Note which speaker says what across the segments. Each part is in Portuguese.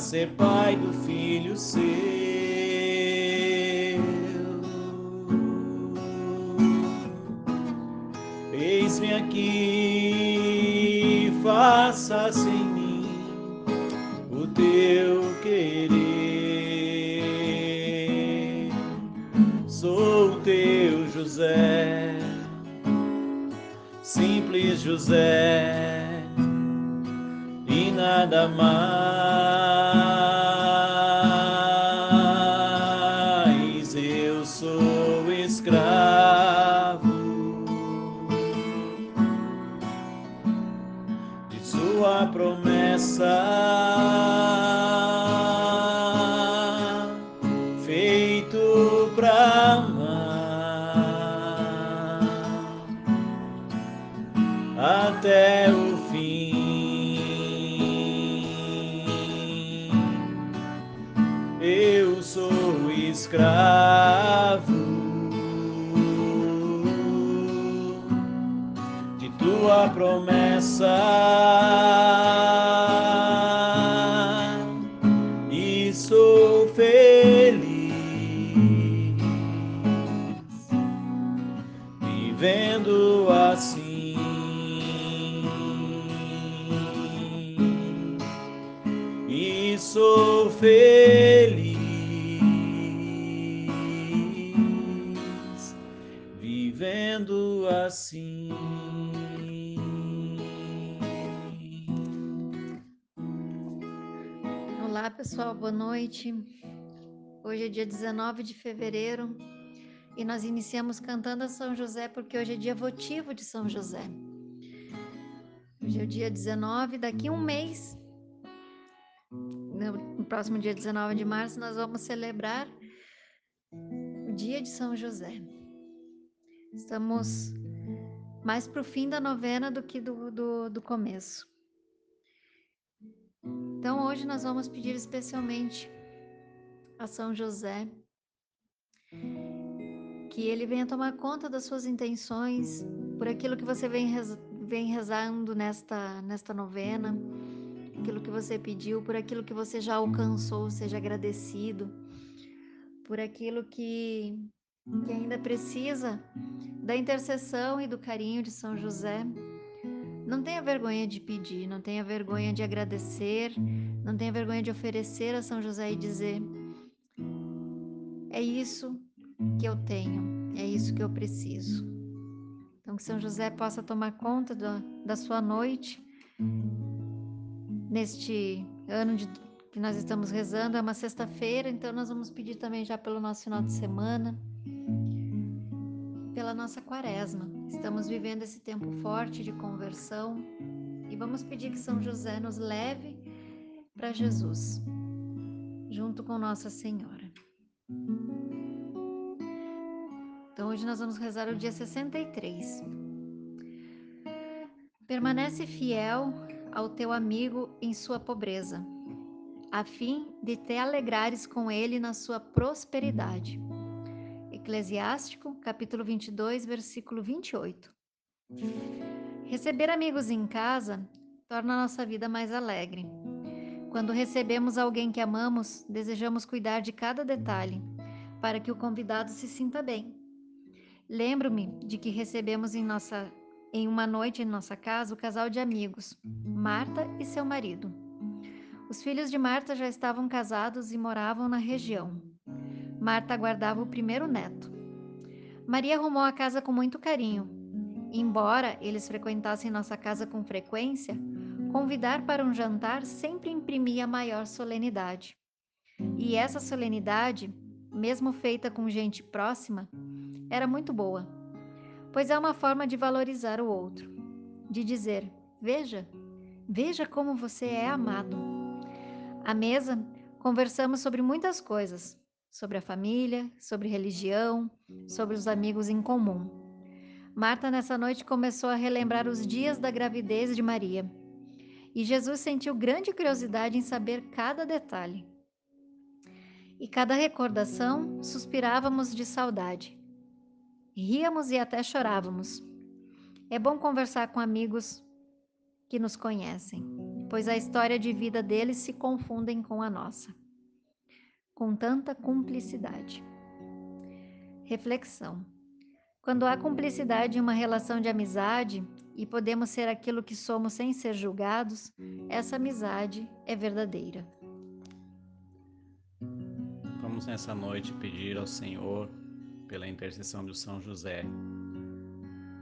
Speaker 1: ser pai do filho seu. Eis-me aqui, faça-se em mim o teu querer. Sou o teu José, simples José, e nada mais. Sou escravo promessa e sou feliz vivendo assim. E sou feliz vivendo assim.
Speaker 2: Pessoal, boa noite. Hoje é dia 19 de fevereiro e nós iniciamos cantando a São José porque hoje é dia votivo de São José. Hoje é o dia 19, daqui um mês, no próximo dia 19 de março, nós vamos celebrar o dia de São José. Estamos mais para o fim da novena do que do, do, do começo. Então, hoje nós vamos pedir especialmente a São José que ele venha tomar conta das suas intenções, por aquilo que você vem, rez- vem rezando nesta, nesta novena, aquilo que você pediu, por aquilo que você já alcançou, seja agradecido, por aquilo que, que ainda precisa da intercessão e do carinho de São José. Não tenha vergonha de pedir, não tenha vergonha de agradecer, não tenha vergonha de oferecer a São José e dizer: é isso que eu tenho, é isso que eu preciso. Então, que São José possa tomar conta da, da sua noite neste ano de, que nós estamos rezando. É uma sexta-feira, então nós vamos pedir também já pelo nosso final de semana, pela nossa quaresma. Estamos vivendo esse tempo forte de conversão e vamos pedir que São José nos leve para Jesus, junto com Nossa Senhora. Então hoje nós vamos rezar o dia 63. Permanece fiel ao teu amigo em sua pobreza, a fim de te alegrares com ele na sua prosperidade. Eclesiástico, capítulo 22, versículo 28. Receber amigos em casa torna a nossa vida mais alegre. Quando recebemos alguém que amamos, desejamos cuidar de cada detalhe, para que o convidado se sinta bem. Lembro-me de que recebemos em, nossa, em uma noite em nossa casa o casal de amigos, Marta e seu marido. Os filhos de Marta já estavam casados e moravam na região. Marta aguardava o primeiro neto. Maria arrumou a casa com muito carinho. Embora eles frequentassem nossa casa com frequência, convidar para um jantar sempre imprimia maior solenidade. E essa solenidade, mesmo feita com gente próxima, era muito boa, pois é uma forma de valorizar o outro, de dizer: veja, veja como você é amado. À mesa, conversamos sobre muitas coisas, sobre a família, sobre religião, sobre os amigos em comum. Marta, nessa noite, começou a relembrar os dias da gravidez de Maria. E Jesus sentiu grande curiosidade em saber cada detalhe. E cada recordação suspirávamos de saudade. Ríamos e até chorávamos. É bom conversar com amigos que nos conhecem, pois a história de vida deles se confundem com a nossa. Com tanta cumplicidade. Reflexão. Quando há cumplicidade em uma relação de amizade e podemos ser aquilo que somos sem ser julgados, essa amizade é verdadeira.
Speaker 1: Vamos nessa noite pedir ao Senhor, pela intercessão de São José,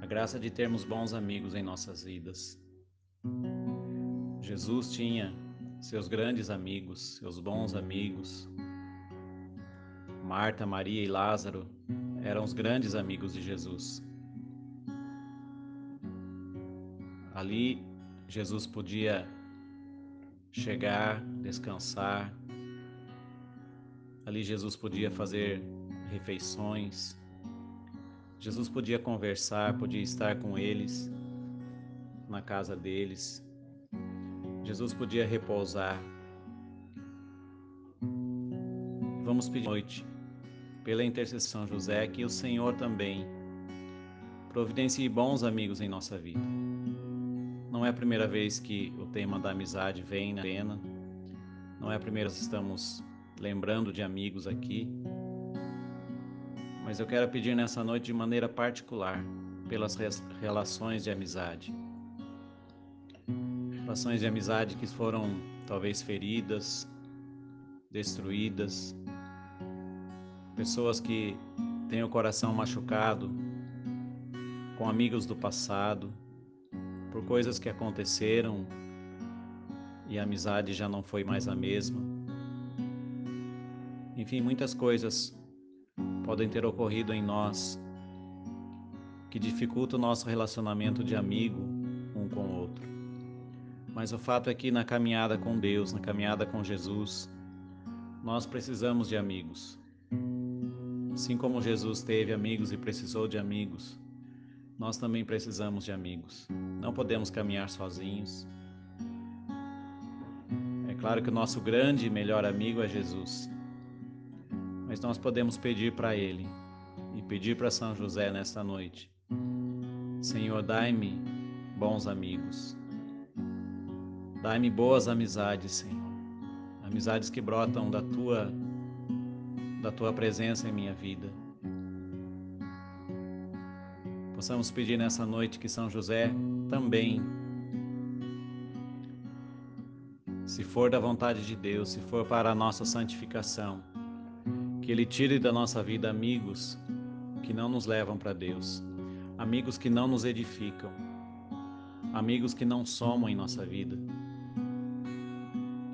Speaker 1: a graça de termos bons amigos em nossas vidas. Jesus tinha seus grandes amigos, seus bons amigos. Marta, Maria e Lázaro eram os grandes amigos de Jesus. Ali, Jesus podia chegar, descansar. Ali, Jesus podia fazer refeições. Jesus podia conversar, podia estar com eles, na casa deles. Jesus podia repousar. Vamos pedir noite pela intercessão José, que o Senhor também providencie bons amigos em nossa vida. Não é a primeira vez que o tema da amizade vem na arena, não é a primeira vez que estamos lembrando de amigos aqui, mas eu quero pedir nessa noite de maneira particular pelas relações de amizade. Relações de amizade que foram talvez feridas, destruídas, pessoas que têm o coração machucado com amigos do passado, por coisas que aconteceram e a amizade já não foi mais a mesma. Enfim, muitas coisas podem ter ocorrido em nós que dificultam o nosso relacionamento de amigo um com o outro. Mas o fato é que na caminhada com Deus, na caminhada com Jesus, nós precisamos de amigos. Assim como Jesus teve amigos e precisou de amigos, nós também precisamos de amigos. Não podemos caminhar sozinhos. É claro que o nosso grande e melhor amigo é Jesus. Mas nós podemos pedir para Ele e pedir para São José nesta noite: Senhor, dai-me bons amigos. Dai-me boas amizades, Senhor. Amizades que brotam da tua da tua presença em minha vida. Possamos pedir nessa noite que São José também, se for da vontade de Deus, se for para a nossa santificação, que Ele tire da nossa vida amigos que não nos levam para Deus, amigos que não nos edificam, amigos que não somam em nossa vida.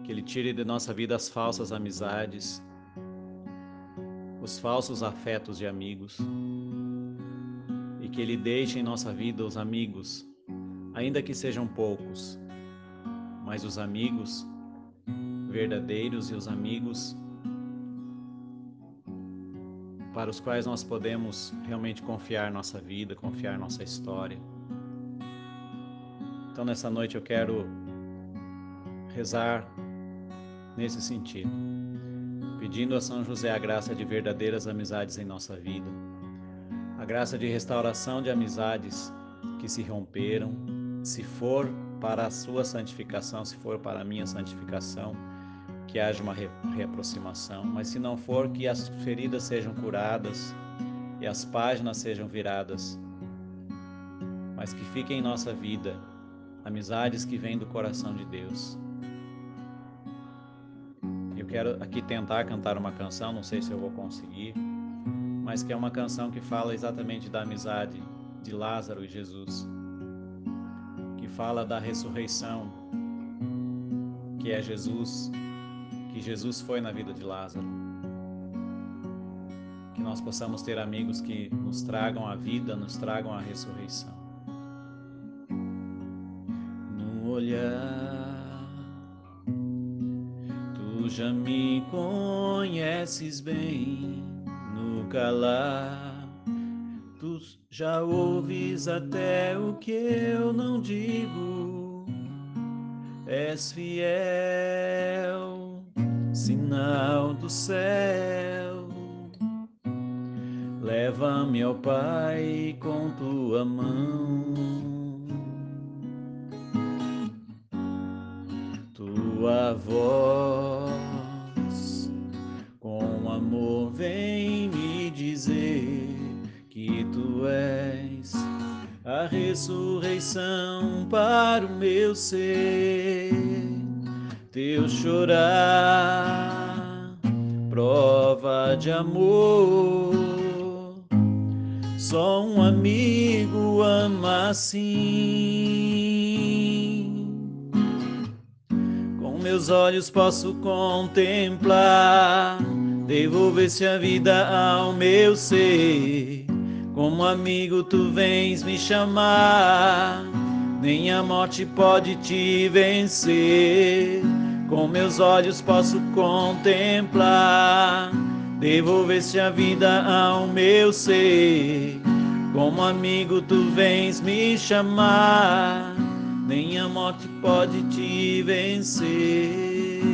Speaker 1: Que Ele tire de nossa vida as falsas amizades, os falsos afetos de amigos e que Ele deixe em nossa vida os amigos, ainda que sejam poucos, mas os amigos verdadeiros e os amigos para os quais nós podemos realmente confiar nossa vida, confiar nossa história. Então, nessa noite eu quero rezar nesse sentido pedindo a São José a graça de verdadeiras amizades em nossa vida, a graça de restauração de amizades que se romperam, se for para a sua santificação, se for para a minha santificação, que haja uma reaproximação, mas se não for, que as feridas sejam curadas e as páginas sejam viradas, mas que fiquem em nossa vida amizades que vêm do coração de Deus quero aqui tentar cantar uma canção, não sei se eu vou conseguir, mas que é uma canção que fala exatamente da amizade de Lázaro e Jesus, que fala da ressurreição, que é Jesus, que Jesus foi na vida de Lázaro. Que nós possamos ter amigos que nos tragam a vida, nos tragam a ressurreição. No olhar já me conheces bem no calar. Tu já ouves até o que eu não digo. És fiel sinal do céu. Leva-me ao Pai com tua mão. Tua voz amor vem me dizer que tu és a ressurreição para o meu ser. Teu chorar, prova de amor. Só um amigo ama assim. Com meus olhos posso contemplar, devolver-se a vida ao meu ser como amigo tu vens me chamar, nem a morte pode te vencer. Com meus olhos posso contemplar, devolver-se a vida ao meu ser. Como amigo tu vens me chamar, nem a morte pode te vencer.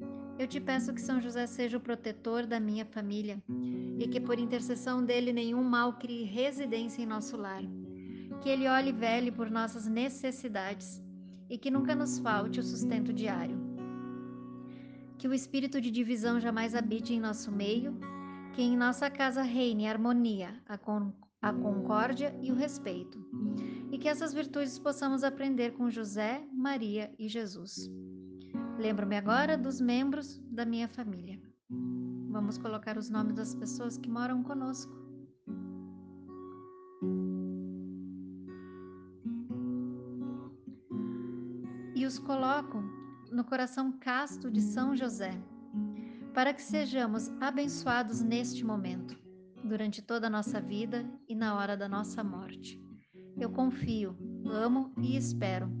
Speaker 2: eu te peço que São José seja o protetor da minha família e que por intercessão dele nenhum mal crie residência em nosso lar. Que ele olhe velho por nossas necessidades e que nunca nos falte o sustento diário. Que o espírito de divisão jamais habite em nosso meio, que em nossa casa reine a harmonia, a, con a concórdia e o respeito, e que essas virtudes possamos aprender com José, Maria e Jesus. Lembro-me agora dos membros da minha família. Vamos colocar os nomes das pessoas que moram conosco. E os coloco no coração casto de São José, para que sejamos abençoados neste momento, durante toda a nossa vida e na hora da nossa morte. Eu confio, amo e espero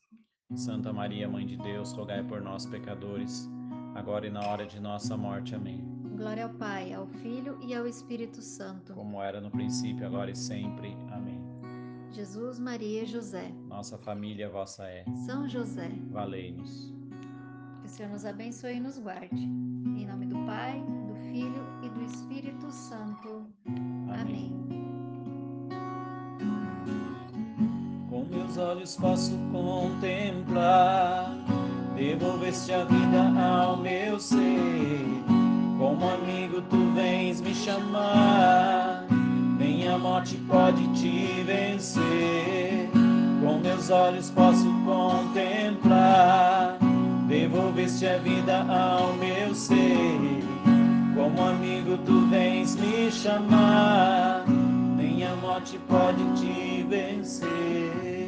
Speaker 1: Santa Maria, Mãe de Deus, rogai por nós, pecadores, agora e na hora de nossa morte. Amém.
Speaker 2: Glória ao Pai, ao Filho e ao Espírito Santo.
Speaker 1: Como era no princípio, agora e sempre. Amém.
Speaker 2: Jesus, Maria e José.
Speaker 1: Nossa família vossa é.
Speaker 2: São José.
Speaker 1: Valei-nos.
Speaker 2: Que o Senhor nos abençoe e nos guarde. Em nome do Pai, do Filho e do Espírito Santo. Amém.
Speaker 1: Com olhos posso contemplar, devolveste a vida ao meu ser. Como amigo tu vens me chamar, nem a morte pode te vencer. Com meus olhos posso contemplar, devolveste a vida ao meu ser como amigo tu vens me chamar, nem a morte pode te vencer.